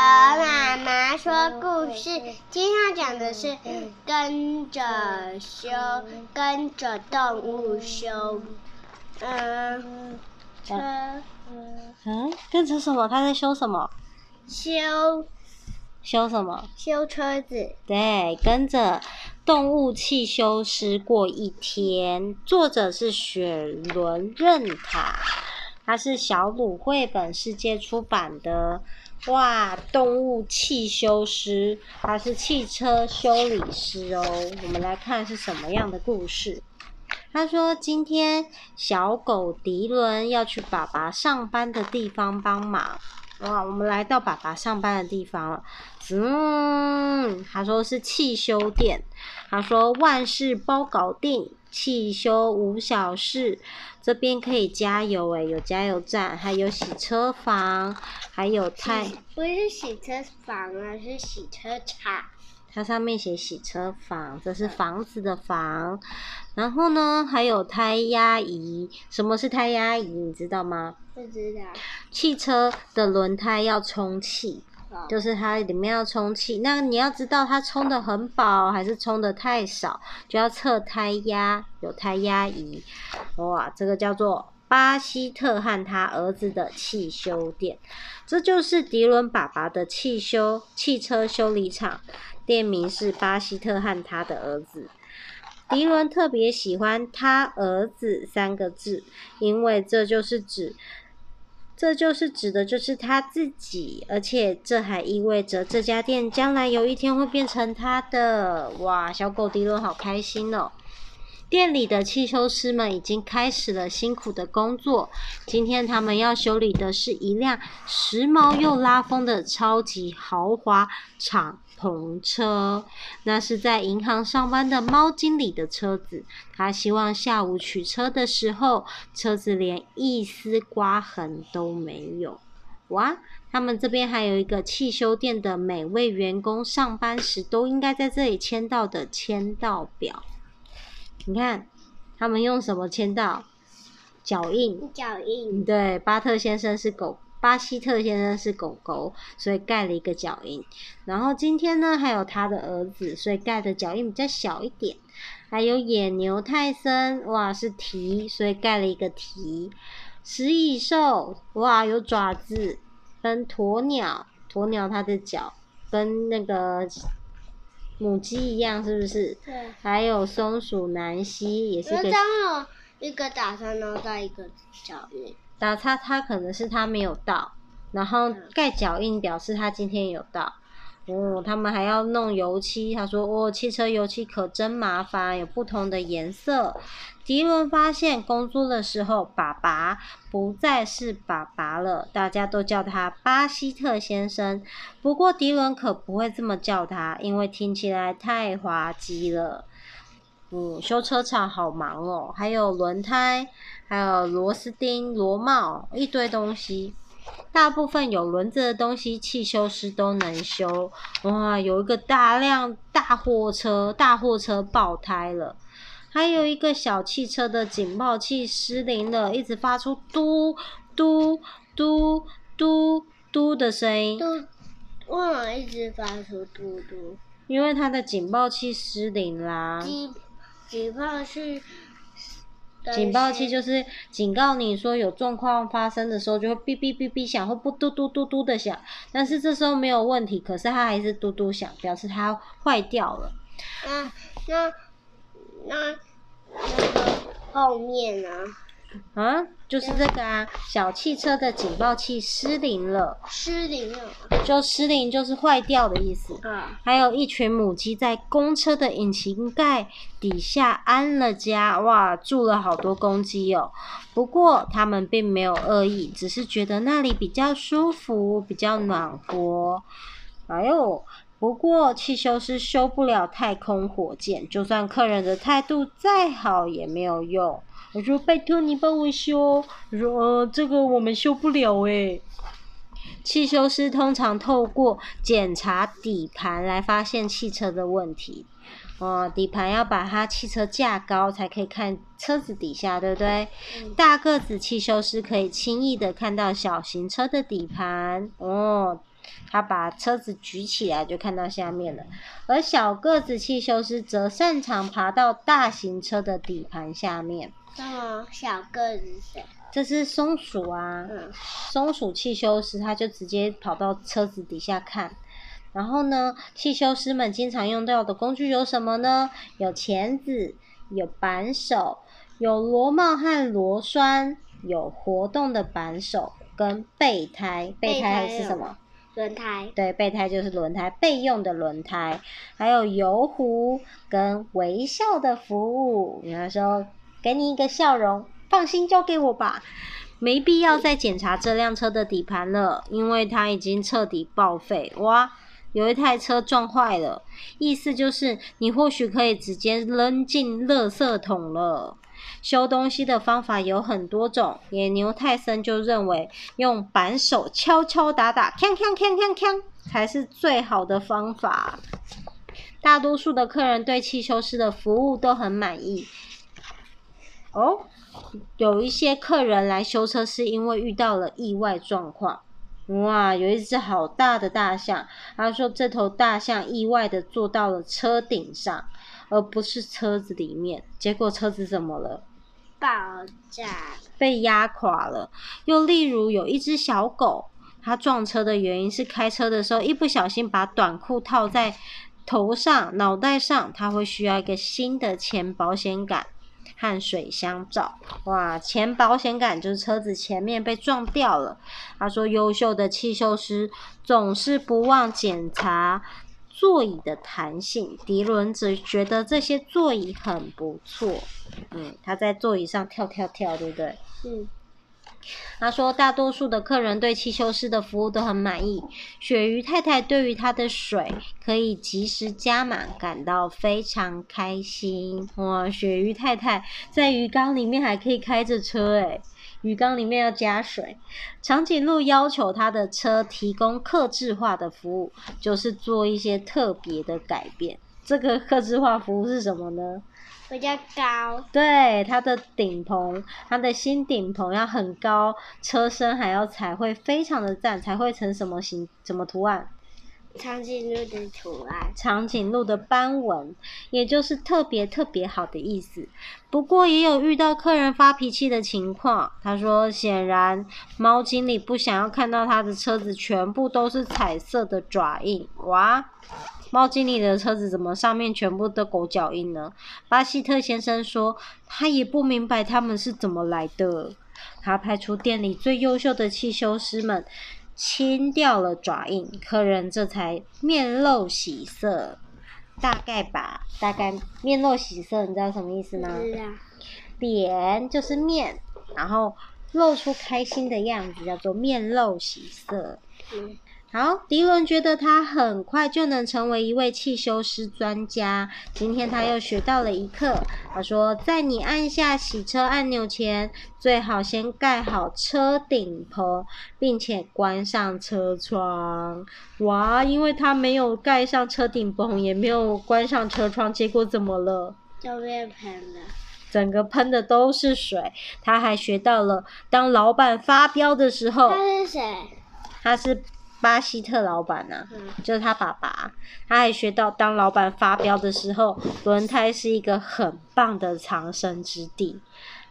妈妈说故事，今天要讲的是跟着修，跟着动物修，嗯，车，嗯，跟着什么？他在修什么？修，修什么？修车子。对，跟着动物汽修师过一天。作者是雪伦任塔。它是小鲁绘本世界出版的，哇！动物汽修师，他是汽车修理师哦。我们来看是什么样的故事。他说：“今天小狗迪伦要去爸爸上班的地方帮忙。”哇！我们来到爸爸上班的地方了。嗯，他说是汽修店。他说万事包搞定。汽修无小事，这边可以加油诶，有加油站，还有洗车房，还有太不是洗车房啊，是洗车场。它上面写洗车房，这是房子的房。然后呢，还有胎压仪。什么是胎压仪？你知道吗？不知道。汽车的轮胎要充气。就是它里面要充气，那你要知道它充的很饱还是充的太少，就要测胎压，有胎压仪。哇，这个叫做巴西特和他儿子的汽修店，这就是迪伦爸爸的汽修汽车修理厂，店名是巴西特和他的儿子。迪伦特别喜欢他儿子三个字，因为这就是指。这就是指的，就是他自己，而且这还意味着这家店将来有一天会变成他的。哇，小狗迪伦好开心哦！店里的汽修师们已经开始了辛苦的工作。今天他们要修理的是一辆时髦又拉风的超级豪华敞篷车，那是在银行上班的猫经理的车子。他希望下午取车的时候，车子连一丝刮痕都没有。哇，他们这边还有一个汽修店的每位员工上班时都应该在这里签到的签到表。你看，他们用什么签到？脚印。脚印。对，巴特先生是狗，巴西特先生是狗狗，所以盖了一个脚印。然后今天呢，还有他的儿子，所以盖的脚印比较小一点。还有野牛泰森，哇，是蹄，所以盖了一个蹄。食蚁兽，哇，有爪子。跟鸵鸟，鸵鸟它的脚跟那个。母鸡一样是不是？对。还有松鼠南希也是个。有一个打叉，然后带一个脚印。打叉，它可能是它没有到，然后盖脚印表示它今天有到。哦，他们还要弄油漆。他说：“哦，汽车油漆可真麻烦，有不同的颜色。”迪伦发现工作的时候，爸爸不再是爸爸了，大家都叫他巴希特先生。不过迪伦可不会这么叫他，因为听起来太滑稽了。嗯，修车厂好忙哦，还有轮胎，还有螺丝钉、螺帽，一堆东西。大部分有轮子的东西，汽修师都能修。哇，有一个大辆大货车，大货车爆胎了。还有一个小汽车的警报器失灵了，一直发出嘟嘟嘟嘟嘟的声音。嘟，为什么一直发出嘟嘟？因为它的警报器失灵啦。警警报器。警报器就是警告你说有状况发生的时候，就会哔哔哔哔响，或不嘟嘟嘟嘟的响。但是这时候没有问题，可是它还是嘟嘟响，表示它坏掉了。那那那那个后面呢？啊，就是这个啊，小汽车的警报器失灵了。失灵了，就失灵就是坏掉的意思。啊，还有一群母鸡在公车的引擎盖底下安了家，哇，住了好多公鸡哦。不过他们并没有恶意，只是觉得那里比较舒服，比较暖和。哎呦，不过汽修师修不了太空火箭，就算客人的态度再好也没有用。我说拜托你帮我修，我说呃这个我们修不了诶。汽修师通常透过检查底盘来发现汽车的问题。哦、呃，底盘要把它汽车架高才可以看车子底下，对不对？嗯、大个子汽修师可以轻易的看到小型车的底盘。哦，他把车子举起来，就看到下面了。而小个子汽修师则擅长爬到大型车的底盘下面。哦，小个子谁？这是松鼠啊。嗯。松鼠汽修师，他就直接跑到车子底下看。然后呢，汽修师们经常用到的工具有什么呢？有钳子，有扳手，有螺帽和螺栓，有活动的扳手跟备胎。备胎是什么？轮胎。对，备胎就是轮胎，备用的轮胎。还有油壶跟微笑的服务。比方说，给你一个笑容，放心交给我吧。没必要再检查这辆车的底盘了，因为它已经彻底报废。哇！有一台车撞坏了，意思就是你或许可以直接扔进垃圾桶了。修东西的方法有很多种，野牛泰森就认为用扳手敲敲打打，锵锵锵锵锵，才是最好的方法。大多数的客人对汽修师的服务都很满意。哦，有一些客人来修车是因为遇到了意外状况。哇，有一只好大的大象。他说，这头大象意外的坐到了车顶上，而不是车子里面。结果车子怎么了？爆炸，被压垮了。又例如，有一只小狗，它撞车的原因是开车的时候一不小心把短裤套在头上、脑袋上，它会需要一个新的前保险杆。和水箱罩，哇！前保险杆就是车子前面被撞掉了。他说，优秀的汽修师总是不忘检查座椅的弹性。迪伦只觉得这些座椅很不错。嗯，他在座椅上跳跳跳，对不对？嗯。他说，大多数的客人对汽修师的服务都很满意。鳕鱼太太对于他的水可以及时加满感到非常开心。哇，鳕鱼太太在鱼缸里面还可以开着车诶，鱼缸里面要加水。长颈鹿要求他的车提供客制化的服务，就是做一些特别的改变。这个客制化服务是什么呢？比较高，对，它的顶棚，它的新顶棚要很高，车身还要彩绘，非常的赞，才会成什么形，什么图案？长颈鹿的图案。长颈鹿的斑纹，也就是特别特别好的意思。不过也有遇到客人发脾气的情况，他说，显然猫经理不想要看到他的车子全部都是彩色的爪印，哇！猫经理的车子怎么上面全部都狗脚印呢？巴西特先生说，他也不明白他们是怎么来的。他派出店里最优秀的汽修师们清掉了爪印，客人这才面露喜色。大概吧，大概面露喜色，你知道什么意思吗？脸就是面，然后露出开心的样子，叫做面露喜色。嗯好，迪伦觉得他很快就能成为一位汽修师专家。今天他又学到了一课。他说，在你按下洗车按钮前，最好先盖好车顶棚，并且关上车窗。哇，因为他没有盖上车顶棚，也没有关上车窗，结果怎么了？就被喷了。整个喷的都是水。他还学到了，当老板发飙的时候。他是谁？他是。巴西特老板呐、啊，就是他爸爸。他还学到，当老板发飙的时候，轮胎是一个很棒的藏身之地。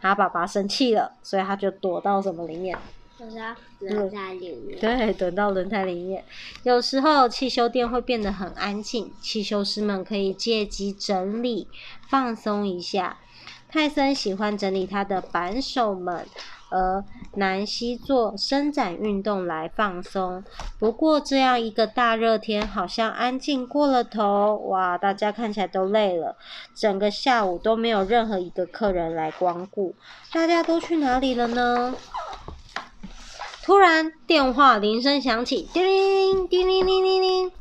他爸爸生气了，所以他就躲到什么里面？躲到轮胎里面。对，躲到轮胎里面。有时候汽修店会变得很安静，汽修师们可以借机整理、放松一下。泰森喜欢整理他的扳手们。而南希做伸展运动来放松。不过这样一个大热天，好像安静过了头。哇，大家看起来都累了，整个下午都没有任何一个客人来光顾。大家都去哪里了呢？突然电话铃声响起，叮铃叮铃铃铃铃。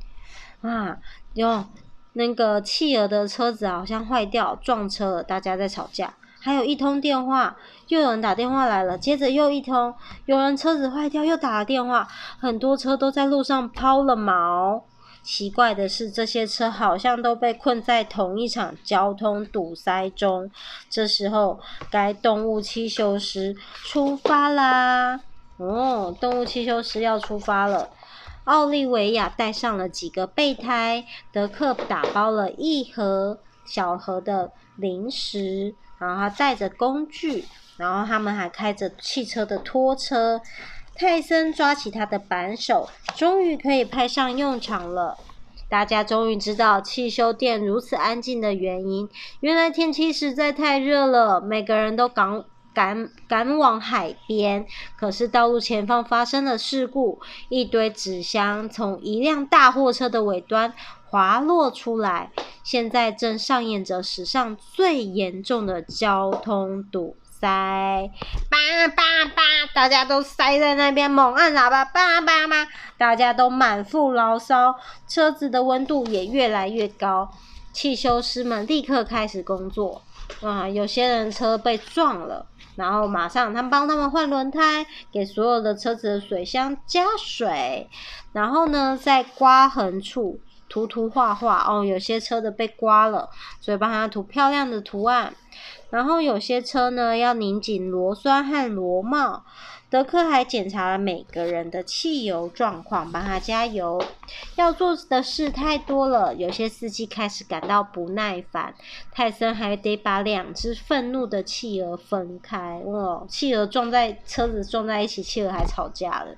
啊，哟，那个企鹅的车子好像坏掉，撞车了，大家在吵架。还有一通电话，又有人打电话来了。接着又一通，有人车子坏掉，又打了电话。很多车都在路上抛了锚。奇怪的是，这些车好像都被困在同一场交通堵塞中。这时候，该动物汽修师出发啦！哦，动物汽修师要出发了。奥利维亚带上了几个备胎，德克打包了一盒小盒的零食，然后他带着工具，然后他们还开着汽车的拖车。泰森抓起他的扳手，终于可以派上用场了。大家终于知道汽修店如此安静的原因，原来天气实在太热了，每个人都赶赶赶往海边。可是道路前方发生了事故，一堆纸箱从一辆大货车的尾端滑落出来，现在正上演着史上最严重的交通堵塞，叭叭叭，大家都塞在那边，猛按喇叭，叭叭叭，大家都满腹牢骚，车子的温度也越来越高。汽修师们立刻开始工作，啊，有些人车被撞了，然后马上他们帮他们换轮胎，给所有的车子的水箱加水，然后呢，在刮痕处涂涂画画，哦，有些车的被刮了，所以帮他涂漂亮的图案。然后有些车呢，要拧紧螺栓和螺帽。德克还检查了每个人的汽油状况，帮他加油。要做的事太多了，有些司机开始感到不耐烦。泰森还得把两只愤怒的企鹅分开。哇，企鹅撞在车子撞在一起，企鹅还吵架了。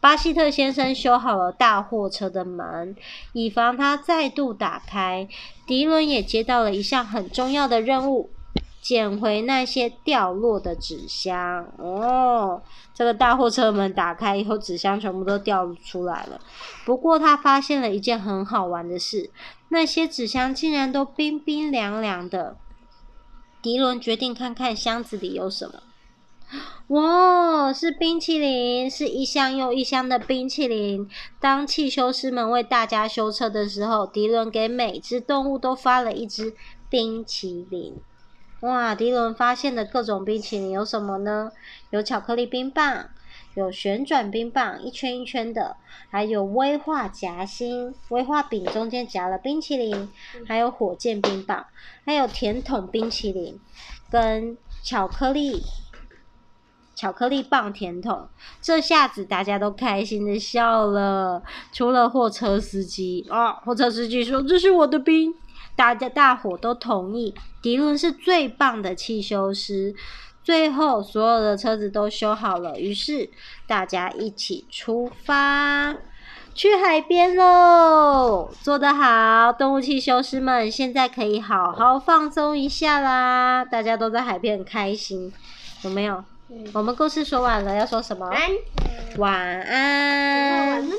巴希特先生修好了大货车的门，以防它再度打开。迪伦也接到了一项很重要的任务。捡回那些掉落的纸箱哦！这个大货车门打开以后，纸箱全部都掉出来了。不过他发现了一件很好玩的事，那些纸箱竟然都冰冰凉凉的。迪伦决定看看箱子里有什么。哇，是冰淇淋，是一箱又一箱的冰淇淋。当汽修师们为大家修车的时候，迪伦给每只动物都发了一只冰淇淋。哇！迪伦发现的各种冰淇淋有什么呢？有巧克力冰棒，有旋转冰棒，一圈一圈的，还有威化夹心，威化饼中间夹了冰淇淋，还有火箭冰棒，还有甜筒冰淇淋，跟巧克力巧克力棒甜筒。这下子大家都开心的笑了，除了货车司机啊！货车司机说：“这是我的冰。”大家大伙都同意，迪伦是最棒的汽修师。最后，所有的车子都修好了，于是大家一起出发去海边喽！做得好，动物汽修师们现在可以好好放松一下啦！大家都在海边很开心，有没有？嗯、我们故事说完了，要说什么？晚安。晚安。